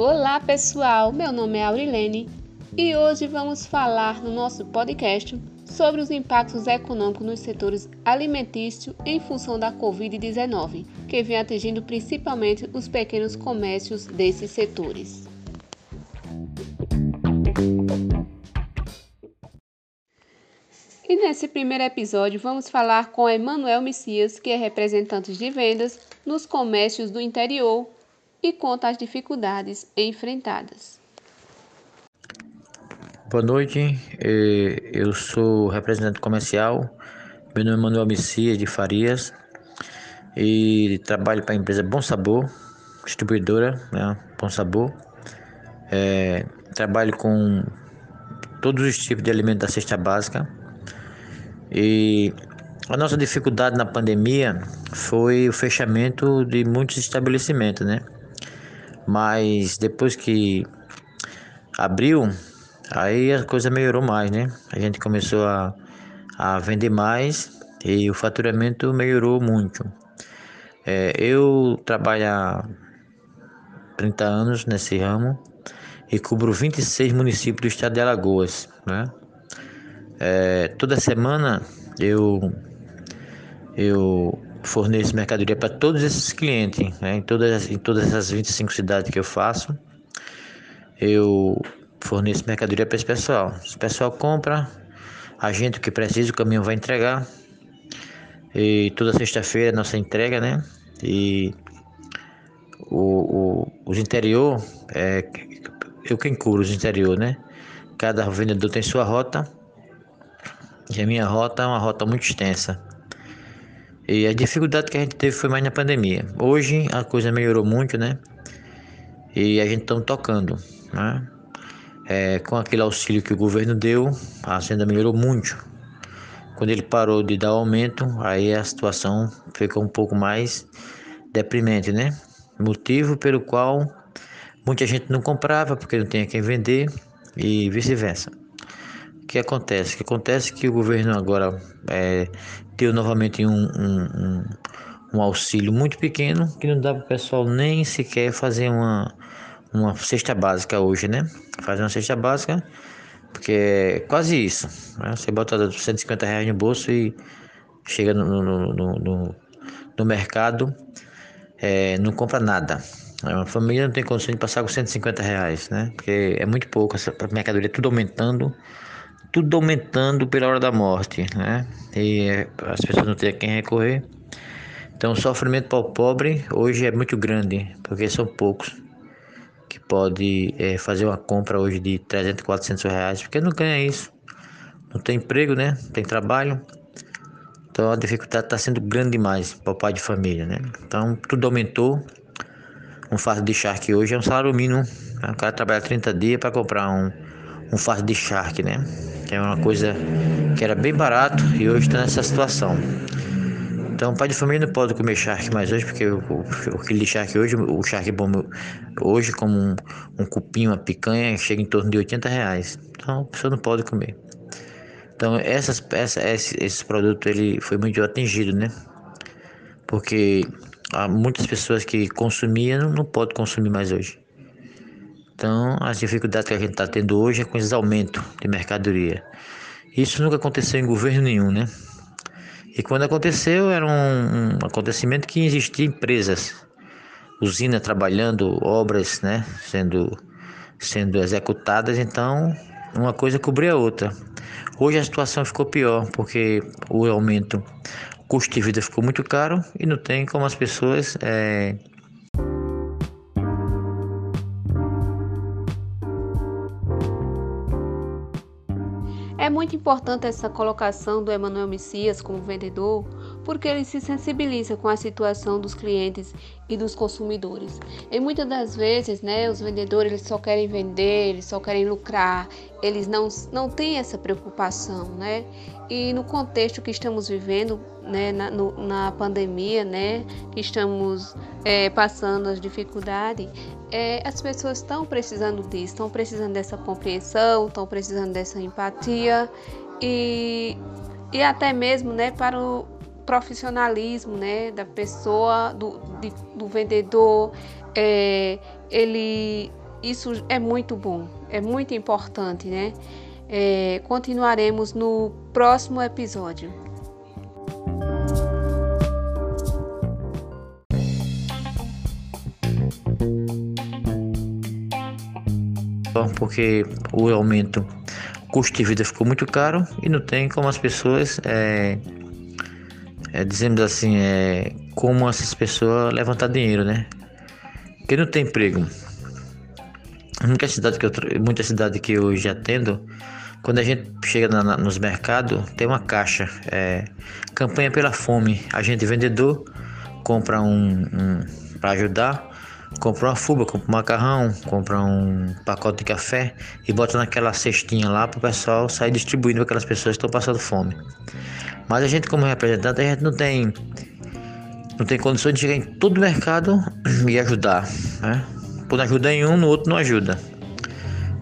Olá pessoal, meu nome é Aurilene e hoje vamos falar no nosso podcast sobre os impactos econômicos nos setores alimentício em função da Covid-19, que vem atingindo principalmente os pequenos comércios desses setores. E nesse primeiro episódio vamos falar com Emanuel Messias, que é representante de vendas nos comércios do interior e conta as dificuldades enfrentadas. Boa noite, é, eu sou representante comercial, meu nome é Manuel Messias de Farias e trabalho para a empresa Bom Sabor, distribuidora né, Bom Sabor. É, trabalho com todos os tipos de alimentos da cesta básica e a nossa dificuldade na pandemia foi o fechamento de muitos estabelecimentos, né? Mas depois que abriu, aí a coisa melhorou mais, né? A gente começou a, a vender mais e o faturamento melhorou muito. É, eu trabalho há 30 anos nesse ramo e cubro 26 municípios do estado de Alagoas, né? É, toda semana eu eu forneço mercadoria para todos esses clientes, né? em, todas, em todas essas 25 cidades que eu faço, eu forneço mercadoria para esse pessoal. Se o pessoal compra, a gente que precisa, o caminhão vai entregar. E toda sexta-feira nossa entrega, né? E o, o, os interior, é, eu quem cubro os interior, né? Cada vendedor tem sua rota. E a minha rota é uma rota muito extensa. E a dificuldade que a gente teve foi mais na pandemia. Hoje a coisa melhorou muito, né? E a gente está tocando, né? É, com aquele auxílio que o governo deu, a agenda melhorou muito. Quando ele parou de dar aumento, aí a situação ficou um pouco mais deprimente, né? Motivo pelo qual muita gente não comprava porque não tinha quem vender e vice-versa que acontece? que acontece que o governo agora é, deu novamente um, um, um, um, auxílio muito pequeno que não dá para o pessoal nem sequer fazer uma, uma cesta básica hoje, né? Fazer uma cesta básica, porque é quase isso. Né? Você bota 150 reais no bolso e chega no, no, no, no, no mercado, é, não compra nada. A família não tem condição de passar com 150 reais, né? Porque é muito pouco, essa mercadoria tudo aumentando tudo aumentando pela hora da morte, né? E eh, as pessoas não têm a quem recorrer. Então, o sofrimento para o pobre hoje é muito grande, porque são poucos que pode é, fazer uma compra hoje de 300, 400 reais, porque não ganha isso. Não tem emprego, né? Não tem trabalho. Então, a dificuldade está sendo grande demais para o pai de família, né? Então, tudo aumentou. Um fardo de charque hoje é um salário mínimo. O cara trabalha 30 dias para comprar um, um fardo de charque, né? Que é uma coisa que era bem barato e hoje está nessa situação. Então, pai de família não pode comer charque mais hoje, porque o, de charque hoje, o charque bom hoje, como um, um cupim, uma picanha, chega em torno de 80 reais. Então, a pessoa não pode comer. Então, essas, essa, esse, esse produto ele foi muito atingido, né? Porque há muitas pessoas que consumiam não, não podem consumir mais hoje. Então, as dificuldades que a gente está tendo hoje é com esse aumento de mercadoria. Isso nunca aconteceu em governo nenhum, né? E quando aconteceu, era um, um acontecimento que existia empresas, usinas trabalhando, obras, né, sendo, sendo executadas, então uma coisa cobria a outra. Hoje a situação ficou pior, porque o aumento, o custo de vida ficou muito caro e não tem como as pessoas é, É muito importante essa colocação do Emanuel Messias como vendedor, porque ele se sensibiliza com a situação dos clientes e dos consumidores. E muitas das vezes, né, os vendedores eles só querem vender, eles só querem lucrar, eles não, não têm essa preocupação, né? E no contexto que estamos vivendo, né, na, no, na pandemia, né, que estamos é, passando as dificuldades, é, as pessoas estão precisando disso, estão precisando dessa compreensão, estão precisando dessa empatia e, e até mesmo, né, para o profissionalismo, né, da pessoa, do, de, do vendedor, é, ele isso é muito bom, é muito importante, né? É, continuaremos no próximo episódio. Porque o aumento, o custo de vida ficou muito caro e não tem como as pessoas, é, é, dizemos assim, é, como essas pessoas levantar dinheiro, né? Porque não tem emprego. Muita cidade que eu, muita cidade que eu já atendo, quando a gente chega na, nos mercados, tem uma caixa, é, campanha pela fome. A gente vendedor compra um, um para ajudar, compra uma fuba, compra um macarrão, compra um pacote de café e bota naquela cestinha lá para o pessoal sair distribuindo para aquelas pessoas que estão passando fome. Mas a gente como representante, a gente não tem não tem condições de chegar em todo o mercado e ajudar, né? Não ajuda em um, no outro não ajuda.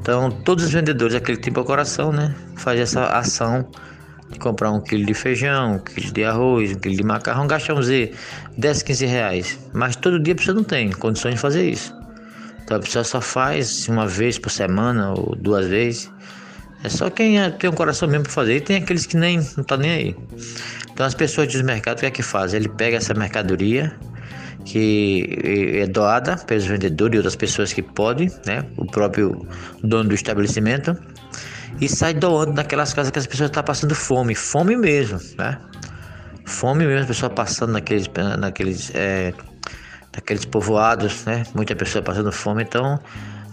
Então, todos os vendedores, aquele tipo de coração, né? Faz essa ação de comprar um quilo de feijão, um quilo de arroz, um quilo de macarrão, gastam, vamos dizer, 10, 15 reais. Mas todo dia pessoa não tem condições de fazer isso. Então a pessoa só faz uma vez por semana ou duas vezes. É só quem é, tem um coração mesmo para fazer. E tem aqueles que nem não tá nem aí. Então as pessoas dos mercados o que é que fazem? Ele pega essa mercadoria que é doada pelos vendedores e outras pessoas que podem, né? O próprio dono do estabelecimento e sai doando naquelas casas que as pessoas estão tá passando fome, fome mesmo, né? Fome mesmo, as pessoas passando naqueles, naqueles, é, naqueles povoados, né? Muita pessoa passando fome, então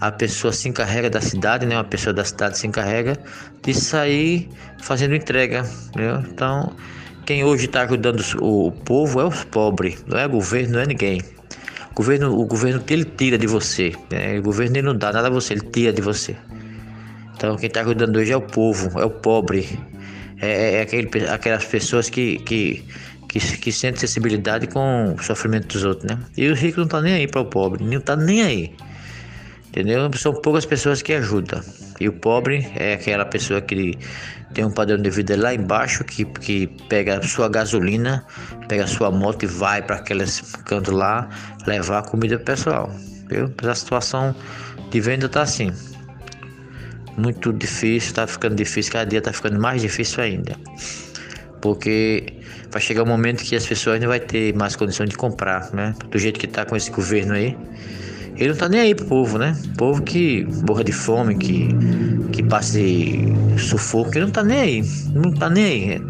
a pessoa se encarrega da cidade, né? Uma pessoa da cidade se encarrega de sair fazendo entrega, entendeu? Então quem hoje está ajudando o, povo é os pobres, não é governo, não é ninguém. O governo, o governo ele tira de você, né? o governo ele não dá nada a você, ele tira de você. Então quem está ajudando hoje é o povo, é o pobre, é, é, é aquele, aquelas pessoas que, que, que, que sentem sensibilidade com o sofrimento dos outros, né? E o rico não está nem aí para o pobre, não está nem aí. Entendeu? São poucas pessoas que ajudam. E o pobre é aquela pessoa que tem um padrão de vida lá embaixo, que, que pega sua gasolina, pega a sua moto e vai para aqueles cantos lá levar comida pro pessoal. Viu? A situação de venda tá assim. Muito difícil, tá ficando difícil, cada dia tá ficando mais difícil ainda. Porque vai chegar um momento que as pessoas não vai ter mais condição de comprar, né? Do jeito que tá com esse governo aí ele não tá nem aí pro povo, né? Povo que morra de fome, que, que passe sufoco, ele não tá nem aí. Não tá nem aí.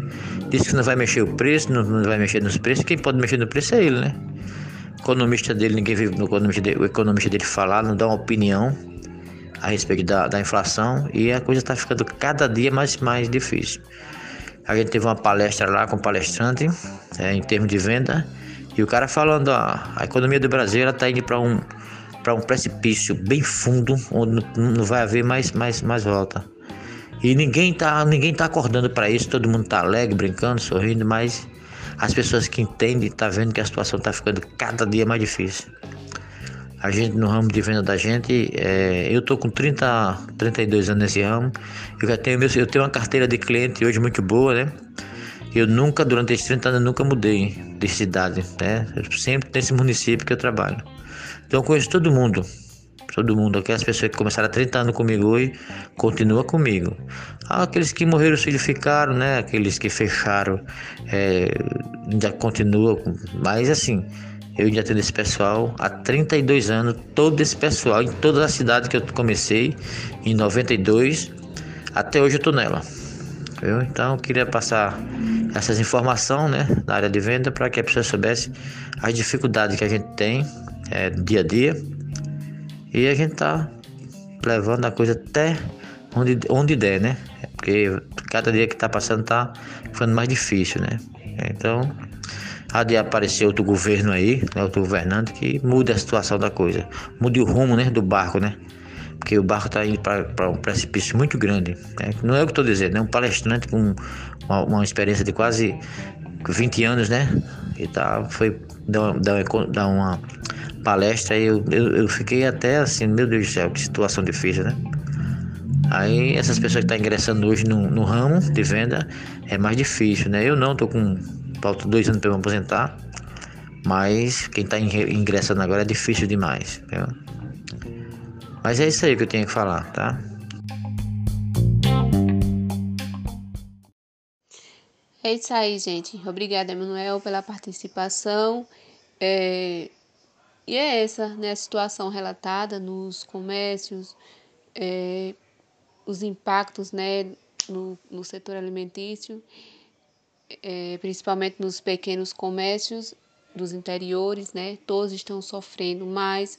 Diz que não vai mexer o preço, não, não vai mexer nos preços. Quem pode mexer no preço é ele, né? O economista dele, ninguém vive no economista dele, o economista dele falar, não dá uma opinião a respeito da, da inflação e a coisa está ficando cada dia mais, mais difícil. A gente teve uma palestra lá com o palestrante é, em termos de venda e o cara falando ó, a economia do Brasil está indo para um para um precipício bem fundo, onde não vai haver mais, mais, mais volta. E ninguém tá, ninguém tá acordando para isso, todo mundo tá alegre, brincando, sorrindo, mas as pessoas que entendem tá vendo que a situação tá ficando cada dia mais difícil. A gente no ramo de venda da gente, é, eu tô com 30, 32 anos nesse ramo, eu já tenho, eu tenho uma carteira de cliente hoje muito boa, né? Eu nunca, durante esses 30 anos, nunca mudei de cidade, né? Sempre nesse município que eu trabalho. Então eu conheço todo mundo. Todo mundo, aquelas pessoas que começaram há 30 anos comigo hoje, continua comigo. Aqueles que morreram, filhos ficaram, né? Aqueles que fecharam, é, ainda continuam. Mas assim, eu ainda tenho esse pessoal há 32 anos, todo esse pessoal, em todas as cidades que eu comecei, em 92, até hoje eu tô nela. Então eu queria passar essas informações né, na área de venda para que a pessoa soubesse as dificuldades que a gente tem é, dia a dia. E a gente tá levando a coisa até onde, onde der, né? Porque cada dia que tá passando tá ficando mais difícil, né? Então, há de aparecer outro governo aí, né, outro governante que mude a situação da coisa, mude o rumo né, do barco, né? Porque o barco está indo para um precipício muito grande. Né? Não é o que estou dizendo, é um palestrante com uma, uma experiência de quase 20 anos, né? E tá, foi dar, dar, dar uma palestra eu, eu, eu, fiquei até assim, meu Deus do céu, que situação difícil, né? Aí essas pessoas que estão tá ingressando hoje no, no, ramo de venda é mais difícil, né? Eu não, tô com falta dois anos para me aposentar, mas quem está ingressando agora é difícil demais? Mas é isso aí que eu tenho que falar, tá? É isso aí, gente. Obrigada, Emanuel, pela participação. É... E é essa né, a situação relatada nos comércios, é... os impactos né, no, no setor alimentício, é... principalmente nos pequenos comércios dos interiores, né? Todos estão sofrendo mais.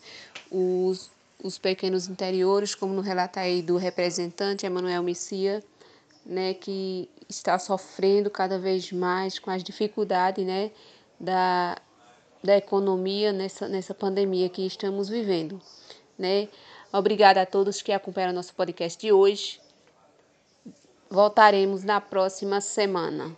Os, os pequenos interiores, como no relato aí do representante Emanuel Messia, né, que está sofrendo cada vez mais com as dificuldades né, da, da economia nessa, nessa pandemia que estamos vivendo. Né? Obrigada a todos que acompanharam nosso podcast de hoje. Voltaremos na próxima semana.